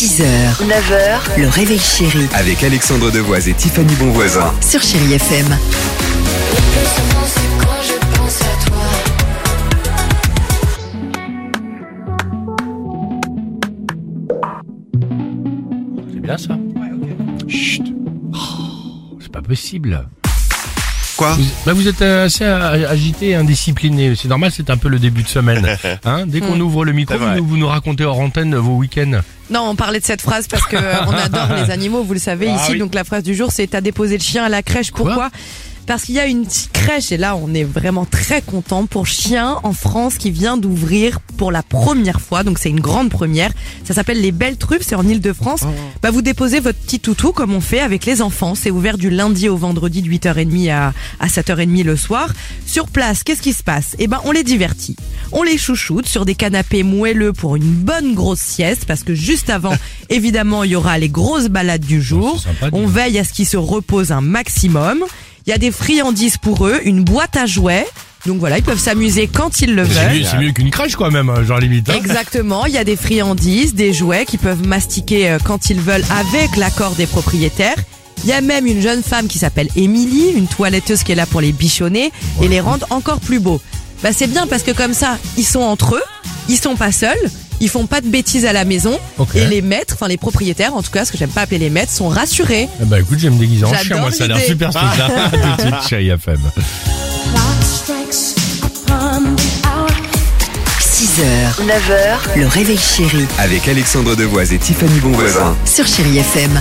6h, 9h, le réveil chéri Avec Alexandre Devoise et Tiffany Bonvoisin. sur Chérie FM. C'est bien ça Chut. Oh, c'est pas possible. Quoi? Vous, bah, vous êtes euh, assez euh, agité et indiscipliné. C'est normal, c'est un peu le début de semaine. Hein Dès qu'on ouvre le micro, C'est vrai. vous, vous nous racontez hors antenne vos week-ends. Non, on parlait de cette phrase parce que euh, on adore les animaux, vous le savez Ah ici. oui. Donc la phrase du jour, c'est t'as déposé le chien à la crèche. Quoi? Pourquoi? Parce qu'il y a une petite crèche et là, on est vraiment très content pour chiens en France qui vient d'ouvrir pour la première fois. Donc c'est une grande première. Ça s'appelle les Belles Truffes, c'est en Ile-de-France. Bah vous déposez votre petit toutou comme on fait avec les enfants. C'est ouvert du lundi au vendredi de 8h30 à, à 7h30 le soir. Sur place, qu'est-ce qui se passe? Eh ben, on les divertit. On les chouchoute sur des canapés moelleux pour une bonne grosse sieste parce que juste avant, évidemment, il y aura les grosses balades du jour. sympa, dis on veille à ce qu'ils se reposent un maximum. Il y a des friandises pour eux, une boîte à jouets. Donc voilà, ils peuvent s'amuser quand ils le C'est veulent. mieux, c'est mieux qu'une crèche quoi même, euh, genre limite. hein. Exactement, il y a des friandises, des jouets qu'ils peuvent mastiquer euh, quand ils veulent avec l'accord des propriétaires. Il y a même une jeune femme qui s'appelle Émilie, une toiletteuse qui est là pour les bichonner et les rendre encore plus beaux. Bah c'est bien parce que comme ça, ils sont entre eux, ils sont pas seuls, ils font pas de bêtises à la maison et les maîtres, enfin les propriétaires en tout cas, ce que j'aime pas appeler les maîtres, sont rassurés. Eh bah écoute, je vais me déguiser en chien, J'adore moi ça a l'air super ce truc-là. À tout de suite, chérie FM. 6h, 9h, le réveil chéri Avec Alexandre Devoise et Tiffany Bonvoisin. sur Chérie FM.